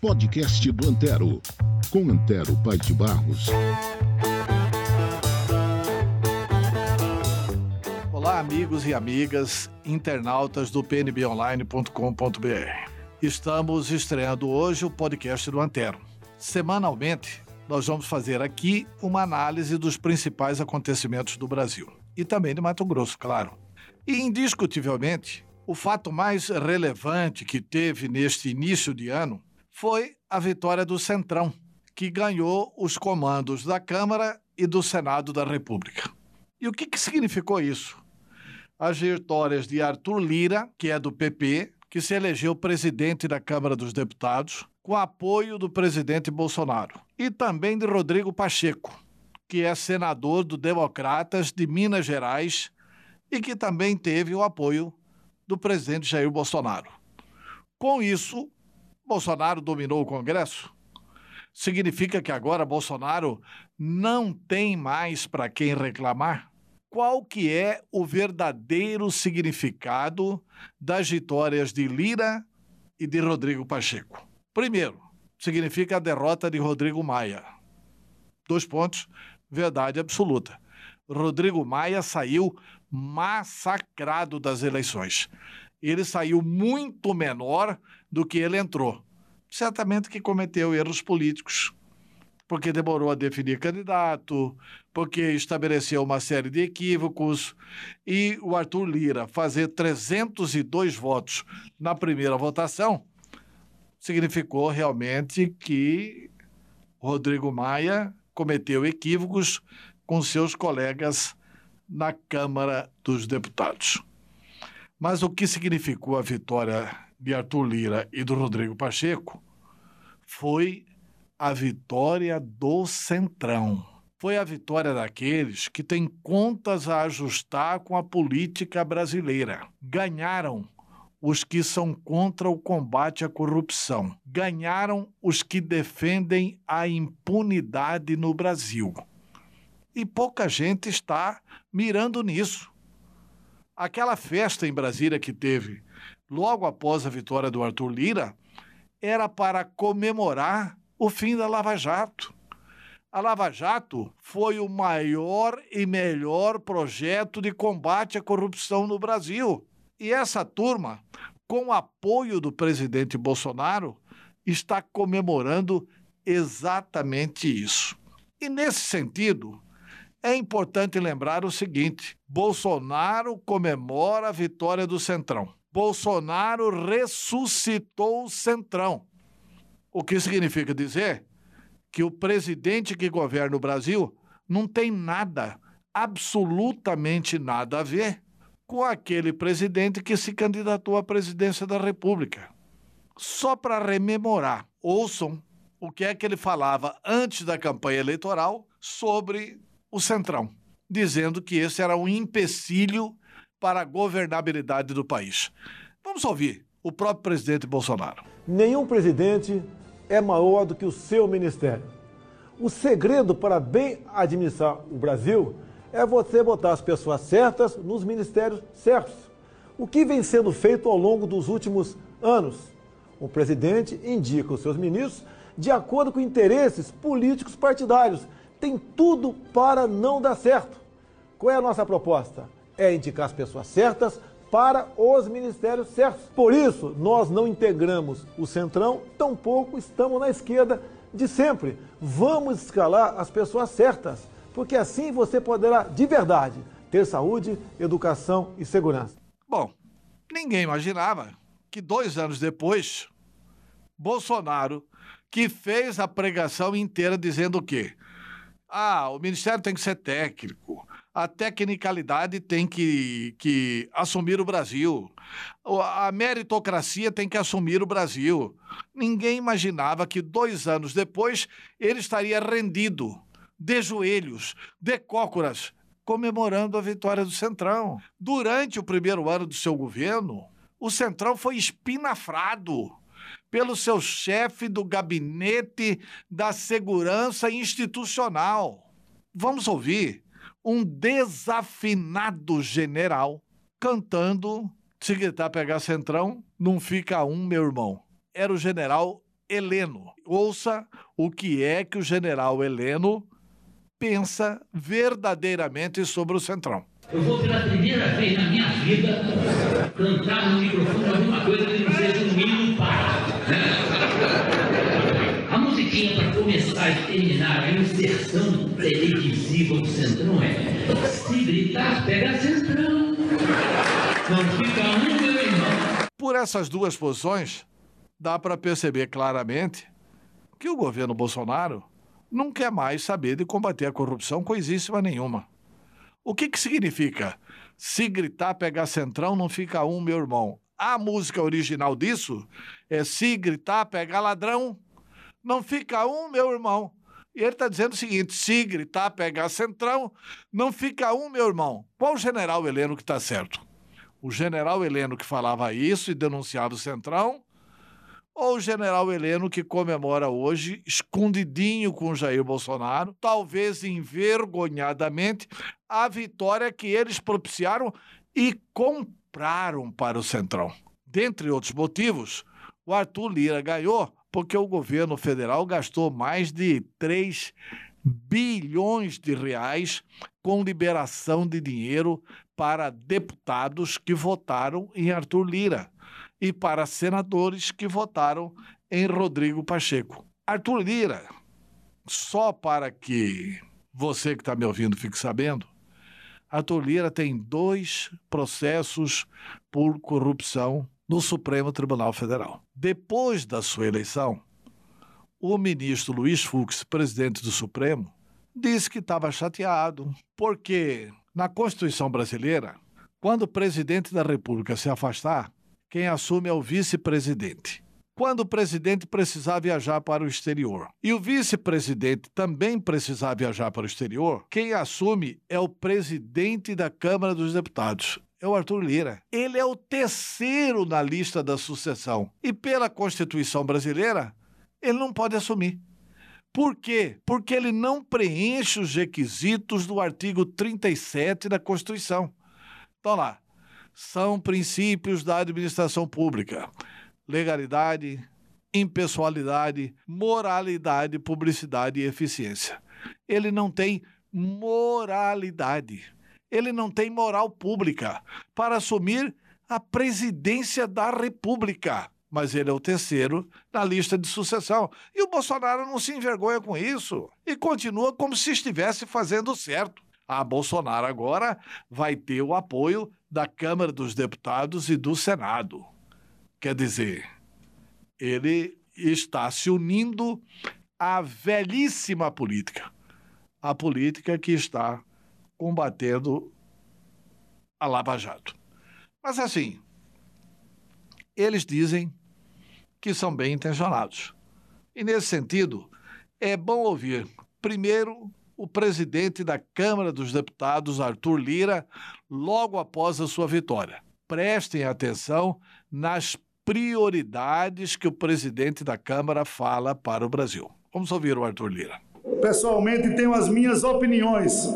Podcast do Antero, com Antero Pai de Barros. Olá, amigos e amigas, internautas do pnbonline.com.br. Estamos estreando hoje o podcast do Antero. Semanalmente, nós vamos fazer aqui uma análise dos principais acontecimentos do Brasil e também de Mato Grosso, claro. E indiscutivelmente, o fato mais relevante que teve neste início de ano foi a vitória do Centrão, que ganhou os comandos da Câmara e do Senado da República. E o que, que significou isso? As vitórias de Arthur Lira, que é do PP, que se elegeu presidente da Câmara dos Deputados, com apoio do presidente Bolsonaro, e também de Rodrigo Pacheco, que é senador do Democratas de Minas Gerais e que também teve o apoio do presidente Jair Bolsonaro. Com isso, Bolsonaro dominou o Congresso. Significa que agora Bolsonaro não tem mais para quem reclamar? Qual que é o verdadeiro significado das vitórias de Lira e de Rodrigo Pacheco? Primeiro, significa a derrota de Rodrigo Maia. Dois pontos, verdade absoluta. Rodrigo Maia saiu massacrado das eleições. Ele saiu muito menor do que ele entrou. Certamente que cometeu erros políticos, porque demorou a definir candidato, porque estabeleceu uma série de equívocos, e o Arthur Lira fazer 302 votos na primeira votação significou realmente que Rodrigo Maia cometeu equívocos com seus colegas na Câmara dos Deputados. Mas o que significou a vitória de Arthur Lira e do Rodrigo Pacheco foi a vitória do Centrão. Foi a vitória daqueles que têm contas a ajustar com a política brasileira. Ganharam os que são contra o combate à corrupção. Ganharam os que defendem a impunidade no Brasil. E pouca gente está mirando nisso. Aquela festa em Brasília que teve logo após a vitória do Arthur Lira era para comemorar o fim da Lava Jato. A Lava Jato foi o maior e melhor projeto de combate à corrupção no Brasil. E essa turma, com apoio do presidente Bolsonaro, está comemorando exatamente isso. E nesse sentido, é importante lembrar o seguinte: Bolsonaro comemora a vitória do Centrão. Bolsonaro ressuscitou o Centrão. O que significa dizer que o presidente que governa o Brasil não tem nada, absolutamente nada a ver com aquele presidente que se candidatou à presidência da República. Só para rememorar, ouçam o que é que ele falava antes da campanha eleitoral sobre o Centrão, dizendo que esse era um empecilho para a governabilidade do país. Vamos ouvir o próprio presidente Bolsonaro. Nenhum presidente é maior do que o seu ministério. O segredo para bem administrar o Brasil é você botar as pessoas certas nos ministérios certos. O que vem sendo feito ao longo dos últimos anos? O presidente indica os seus ministros de acordo com interesses políticos partidários. Tem tudo para não dar certo. Qual é a nossa proposta? É indicar as pessoas certas para os ministérios certos. Por isso, nós não integramos o centrão, tampouco estamos na esquerda de sempre. Vamos escalar as pessoas certas porque assim você poderá, de verdade, ter saúde, educação e segurança. Bom, ninguém imaginava que dois anos depois, Bolsonaro, que fez a pregação inteira dizendo o quê? Ah, o ministério tem que ser técnico, a tecnicalidade tem que, que assumir o Brasil, a meritocracia tem que assumir o Brasil. Ninguém imaginava que dois anos depois ele estaria rendido de joelhos, de cócoras, comemorando a vitória do Centrão. Durante o primeiro ano do seu governo, o Centrão foi espinafrado pelo seu chefe do gabinete da segurança institucional. Vamos ouvir um desafinado general cantando Se gritar pegar Centrão, não fica um, meu irmão. Era o general Heleno. Ouça o que é que o general Heleno pensa verdadeiramente sobre o Centrão. Eu vou pela primeira vez na minha vida cantar no microfone alguma coisa que não seja um hino para. Né? A musiquinha para começar e terminar a inserção do Centrão é se gritar, pega Centrão. Não fica um, meu irmão. Por essas duas posições, dá para perceber claramente que o governo Bolsonaro não quer mais saber de combater a corrupção coisíssima nenhuma. O que, que significa? Se gritar, pegar centrão, não fica um, meu irmão. A música original disso é se gritar, pegar ladrão, não fica um, meu irmão. E ele está dizendo o seguinte: se gritar, pegar centrão, não fica um, meu irmão. Qual o general Heleno que está certo? O general Heleno que falava isso e denunciava o centrão, ou o general Heleno, que comemora hoje, escondidinho com Jair Bolsonaro, talvez envergonhadamente, a vitória que eles propiciaram e compraram para o Centrão. Dentre outros motivos, o Arthur Lira ganhou porque o governo federal gastou mais de 3 bilhões de reais com liberação de dinheiro para deputados que votaram em Arthur Lira e para senadores que votaram em Rodrigo Pacheco. Arthur Lira, só para que você que está me ouvindo fique sabendo, Arthur Lira tem dois processos por corrupção no Supremo Tribunal Federal. Depois da sua eleição, o ministro Luiz Fux, presidente do Supremo, disse que estava chateado, porque na Constituição brasileira, quando o presidente da República se afastar, quem assume é o vice-presidente. Quando o presidente precisar viajar para o exterior e o vice-presidente também precisar viajar para o exterior, quem assume é o presidente da Câmara dos Deputados. É o Arthur Lira. Ele é o terceiro na lista da sucessão. E pela Constituição brasileira, ele não pode assumir. Por quê? Porque ele não preenche os requisitos do artigo 37 da Constituição. Então lá, são princípios da administração pública: legalidade, impessoalidade, moralidade, publicidade e eficiência. Ele não tem moralidade. Ele não tem moral pública para assumir a presidência da República. Mas ele é o terceiro na lista de sucessão. E o Bolsonaro não se envergonha com isso. E continua como se estivesse fazendo certo. A Bolsonaro agora vai ter o apoio da Câmara dos Deputados e do Senado. Quer dizer, ele está se unindo à velhíssima política, a política que está combatendo a Lava Jato. Mas assim, eles dizem que são bem intencionados. E nesse sentido, é bom ouvir primeiro o presidente da Câmara dos Deputados, Arthur Lira, logo após a sua vitória. Prestem atenção nas prioridades que o presidente da Câmara fala para o Brasil. Vamos ouvir o Arthur Lira. Pessoalmente, tenho as minhas opiniões,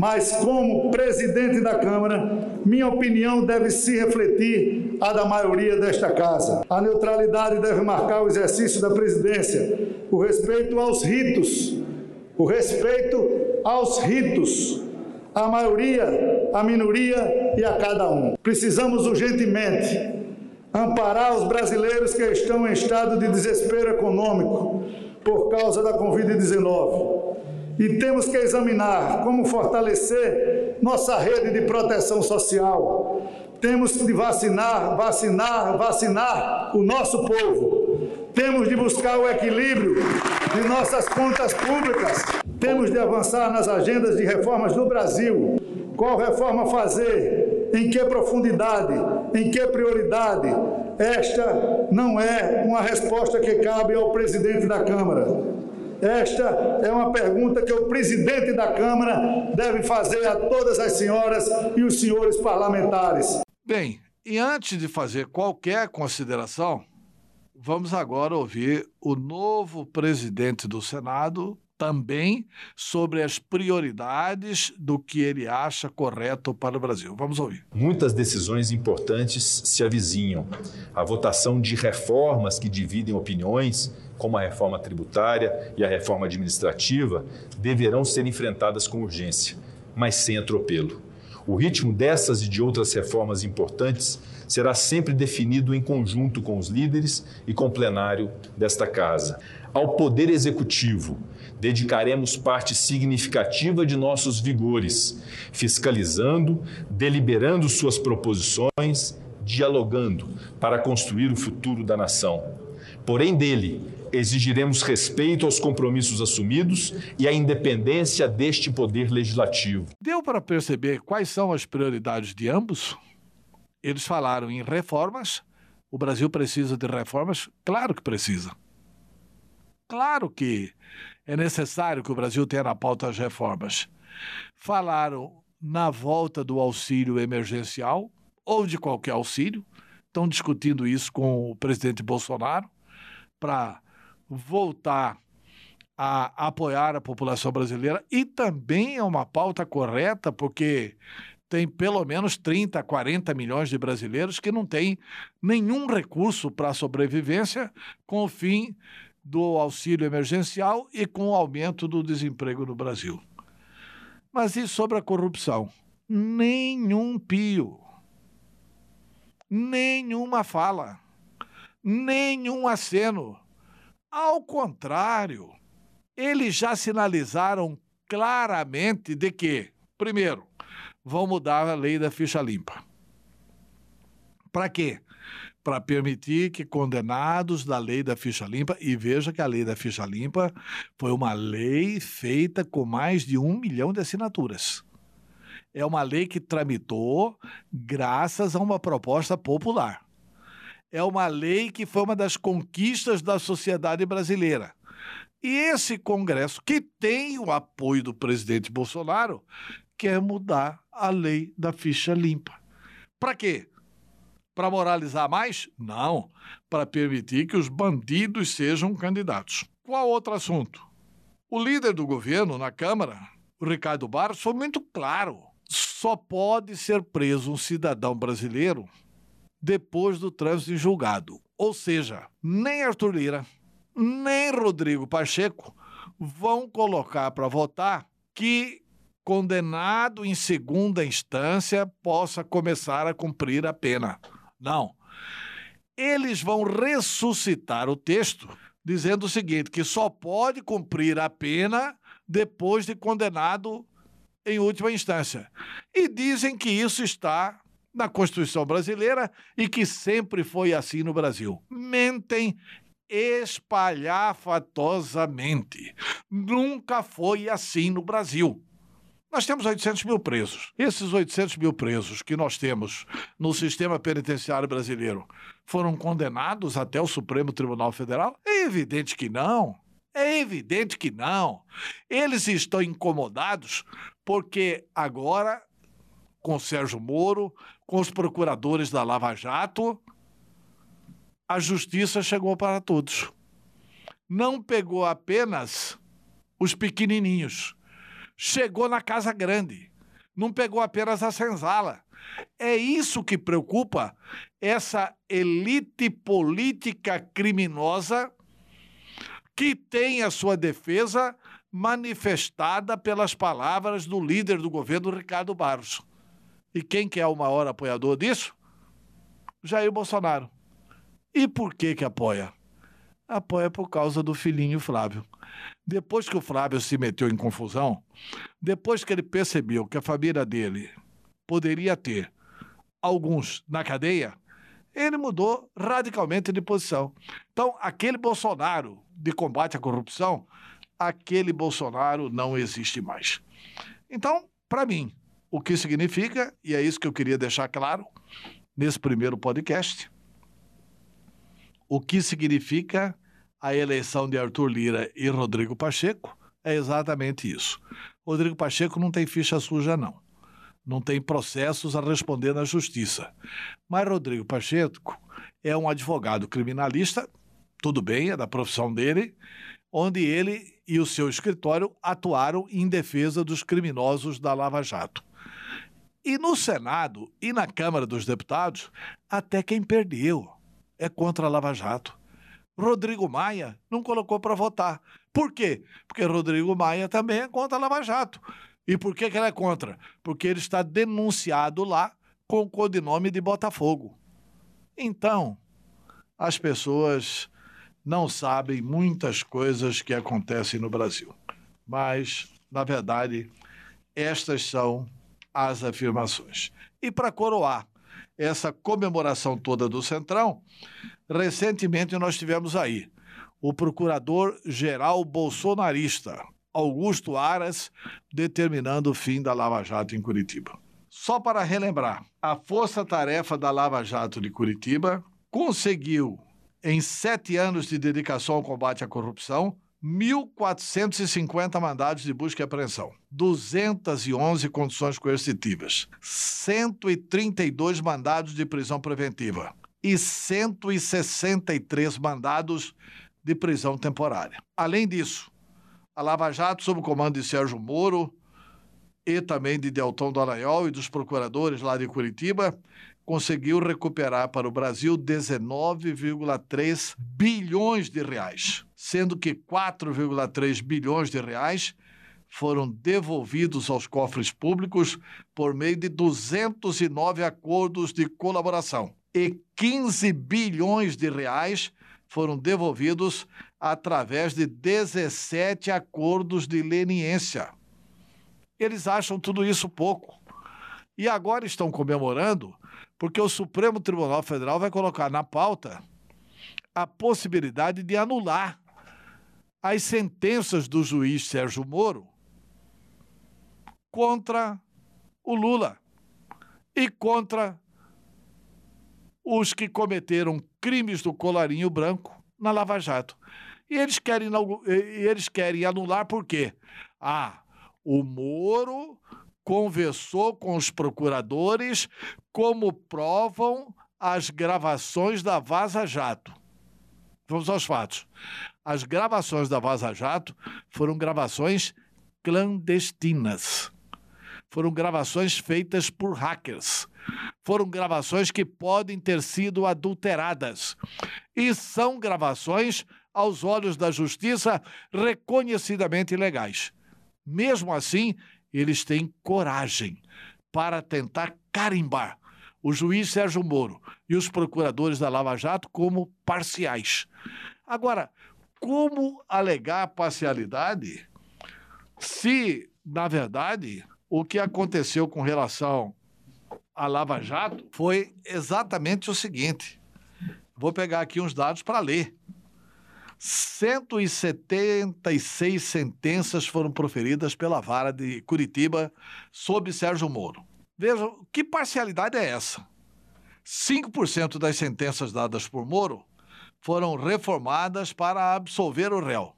mas como presidente da Câmara, minha opinião deve se refletir a da maioria desta casa. A neutralidade deve marcar o exercício da presidência, o respeito aos ritos o respeito aos ritos, à maioria, à minoria e a cada um. Precisamos urgentemente amparar os brasileiros que estão em estado de desespero econômico por causa da Covid-19. E temos que examinar como fortalecer nossa rede de proteção social. Temos que vacinar, vacinar, vacinar o nosso povo. Temos de buscar o equilíbrio de nossas contas públicas. Temos de avançar nas agendas de reformas do Brasil. Qual reforma fazer? Em que profundidade? Em que prioridade? Esta não é uma resposta que cabe ao presidente da Câmara. Esta é uma pergunta que o presidente da Câmara deve fazer a todas as senhoras e os senhores parlamentares. Bem, e antes de fazer qualquer consideração, Vamos agora ouvir o novo presidente do Senado, também sobre as prioridades do que ele acha correto para o Brasil. Vamos ouvir. Muitas decisões importantes se avizinham. A votação de reformas que dividem opiniões, como a reforma tributária e a reforma administrativa, deverão ser enfrentadas com urgência, mas sem atropelo. O ritmo dessas e de outras reformas importantes será sempre definido em conjunto com os líderes e com o plenário desta Casa. Ao Poder Executivo, dedicaremos parte significativa de nossos vigores, fiscalizando, deliberando suas proposições, dialogando para construir o futuro da nação. Porém, dele, exigiremos respeito aos compromissos assumidos e a independência deste poder legislativo. Deu para perceber quais são as prioridades de ambos? Eles falaram em reformas. O Brasil precisa de reformas? Claro que precisa. Claro que é necessário que o Brasil tenha na pauta as reformas. Falaram na volta do auxílio emergencial ou de qualquer auxílio. Estão discutindo isso com o presidente Bolsonaro para voltar a apoiar a população brasileira e também é uma pauta correta porque tem pelo menos 30, 40 milhões de brasileiros que não têm nenhum recurso para a sobrevivência com o fim do auxílio emergencial e com o aumento do desemprego no Brasil. Mas e sobre a corrupção? Nenhum pio, nenhuma fala, nenhum aceno. Ao contrário, eles já sinalizaram claramente de que, primeiro, vão mudar a lei da ficha limpa. Para quê? Para permitir que condenados da lei da ficha limpa, e veja que a lei da ficha limpa foi uma lei feita com mais de um milhão de assinaturas. É uma lei que tramitou graças a uma proposta popular. É uma lei que foi uma das conquistas da sociedade brasileira. E esse Congresso, que tem o apoio do presidente Bolsonaro, quer mudar a lei da ficha limpa. Para quê? Para moralizar mais? Não, para permitir que os bandidos sejam candidatos. Qual outro assunto? O líder do governo na Câmara, o Ricardo Barros, foi muito claro. Só pode ser preso um cidadão brasileiro depois do trânsito em julgado. Ou seja, nem Arthur Lira, nem Rodrigo Pacheco vão colocar para votar que condenado em segunda instância possa começar a cumprir a pena. Não. Eles vão ressuscitar o texto dizendo o seguinte: que só pode cumprir a pena depois de condenado em última instância. E dizem que isso está na Constituição brasileira e que sempre foi assim no Brasil. Mentem espalhafatosamente. Nunca foi assim no Brasil. Nós temos 800 mil presos. Esses 800 mil presos que nós temos no sistema penitenciário brasileiro foram condenados até o Supremo Tribunal Federal? É evidente que não. É evidente que não. Eles estão incomodados porque agora, com Sérgio Moro, com os procuradores da Lava Jato, a justiça chegou para todos. Não pegou apenas os pequenininhos chegou na Casa Grande. Não pegou apenas a senzala. É isso que preocupa essa elite política criminosa que tem a sua defesa manifestada pelas palavras do líder do governo, Ricardo Barros. E quem que é o maior apoiador disso? Jair Bolsonaro. E por que que apoia? Apoia por causa do filhinho Flávio. Depois que o Flávio se meteu em confusão, depois que ele percebeu que a família dele poderia ter alguns na cadeia, ele mudou radicalmente de posição. Então, aquele Bolsonaro de combate à corrupção, aquele Bolsonaro não existe mais. Então, para mim, o que significa, e é isso que eu queria deixar claro nesse primeiro podcast, o que significa a eleição de Arthur Lira e Rodrigo Pacheco é exatamente isso. Rodrigo Pacheco não tem ficha suja, não. Não tem processos a responder na justiça. Mas Rodrigo Pacheco é um advogado criminalista, tudo bem, é da profissão dele, onde ele e o seu escritório atuaram em defesa dos criminosos da Lava Jato. E no Senado e na Câmara dos Deputados, até quem perdeu é contra a Lava Jato. Rodrigo Maia não colocou para votar. Por quê? Porque Rodrigo Maia também é contra a Lava Jato. E por que, que ele é contra? Porque ele está denunciado lá com o codinome de Botafogo. Então, as pessoas não sabem muitas coisas que acontecem no Brasil. Mas, na verdade, estas são as afirmações. E para coroar essa comemoração toda do Centrão, recentemente nós tivemos aí o procurador-geral bolsonarista, Augusto Aras, determinando o fim da Lava Jato em Curitiba. Só para relembrar, a Força Tarefa da Lava Jato de Curitiba conseguiu, em sete anos de dedicação ao combate à corrupção, 1.450 mandados de busca e apreensão, 211 condições coercitivas, 132 mandados de prisão preventiva. E 163 mandados de prisão temporária. Além disso, a Lava Jato, sob o comando de Sérgio Moro e também de Delton Dallagnol e dos procuradores lá de Curitiba, conseguiu recuperar para o Brasil 19,3 bilhões de reais, sendo que 4,3 bilhões de reais foram devolvidos aos cofres públicos por meio de 209 acordos de colaboração e 15 bilhões de reais foram devolvidos através de 17 acordos de leniência. Eles acham tudo isso pouco. E agora estão comemorando porque o Supremo Tribunal Federal vai colocar na pauta a possibilidade de anular as sentenças do juiz Sérgio Moro contra o Lula e contra os que cometeram crimes do colarinho branco na Lava Jato. E eles querem, eles querem anular por quê? Ah, o Moro conversou com os procuradores, como provam as gravações da Vaza Jato. Vamos aos fatos. As gravações da Vaza Jato foram gravações clandestinas. Foram gravações feitas por hackers. Foram gravações que podem ter sido adulteradas. E são gravações, aos olhos da justiça, reconhecidamente ilegais. Mesmo assim, eles têm coragem para tentar carimbar o juiz Sérgio Moro e os procuradores da Lava Jato como parciais. Agora, como alegar parcialidade se, na verdade, o que aconteceu com relação à Lava Jato foi exatamente o seguinte? Vou pegar aqui uns dados para ler. 176 sentenças foram proferidas pela vara de Curitiba sob Sérgio Moro. Vejam, que parcialidade é essa? 5% das sentenças dadas por Moro foram reformadas para absolver o réu.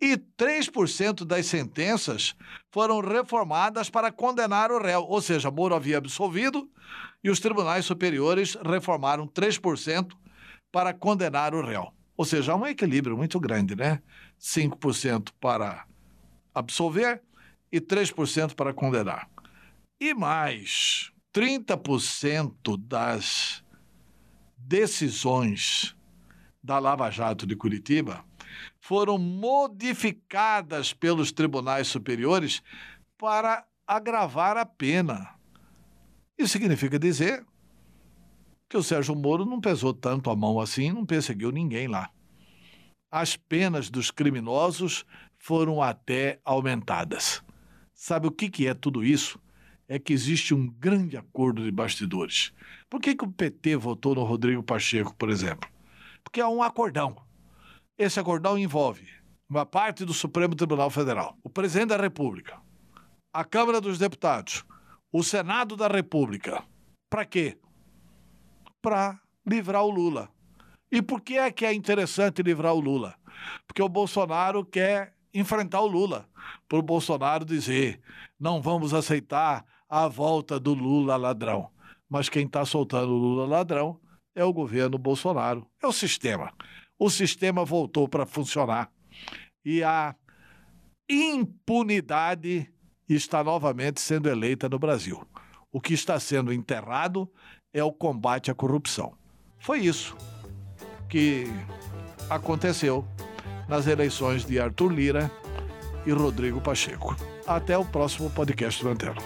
E 3% das sentenças foram reformadas para condenar o réu, ou seja, Moro havia absolvido e os tribunais superiores reformaram 3% para condenar o réu. Ou seja, há um equilíbrio muito grande, né? 5% para absolver e 3% para condenar. E mais, 30% das decisões da Lava Jato de Curitiba foram modificadas pelos tribunais superiores para agravar a pena. Isso significa dizer que o Sérgio Moro não pesou tanto a mão assim, não perseguiu ninguém lá. As penas dos criminosos foram até aumentadas. Sabe o que, que é tudo isso? É que existe um grande acordo de bastidores. Por que, que o PT votou no Rodrigo Pacheco, por exemplo? Porque há um acordão. Esse acordão envolve uma parte do Supremo Tribunal Federal, o presidente da República, a Câmara dos Deputados, o Senado da República. Para quê? Para livrar o Lula. E por que é que é interessante livrar o Lula? Porque o Bolsonaro quer enfrentar o Lula. Para o Bolsonaro dizer: não vamos aceitar a volta do Lula ladrão. Mas quem está soltando o Lula ladrão é o governo Bolsonaro, é o sistema. O sistema voltou para funcionar. e a impunidade está novamente sendo eleita no Brasil. O que está sendo enterrado é o combate à corrupção. Foi isso que aconteceu nas eleições de Arthur Lira e Rodrigo Pacheco. Até o próximo podcast do Antero.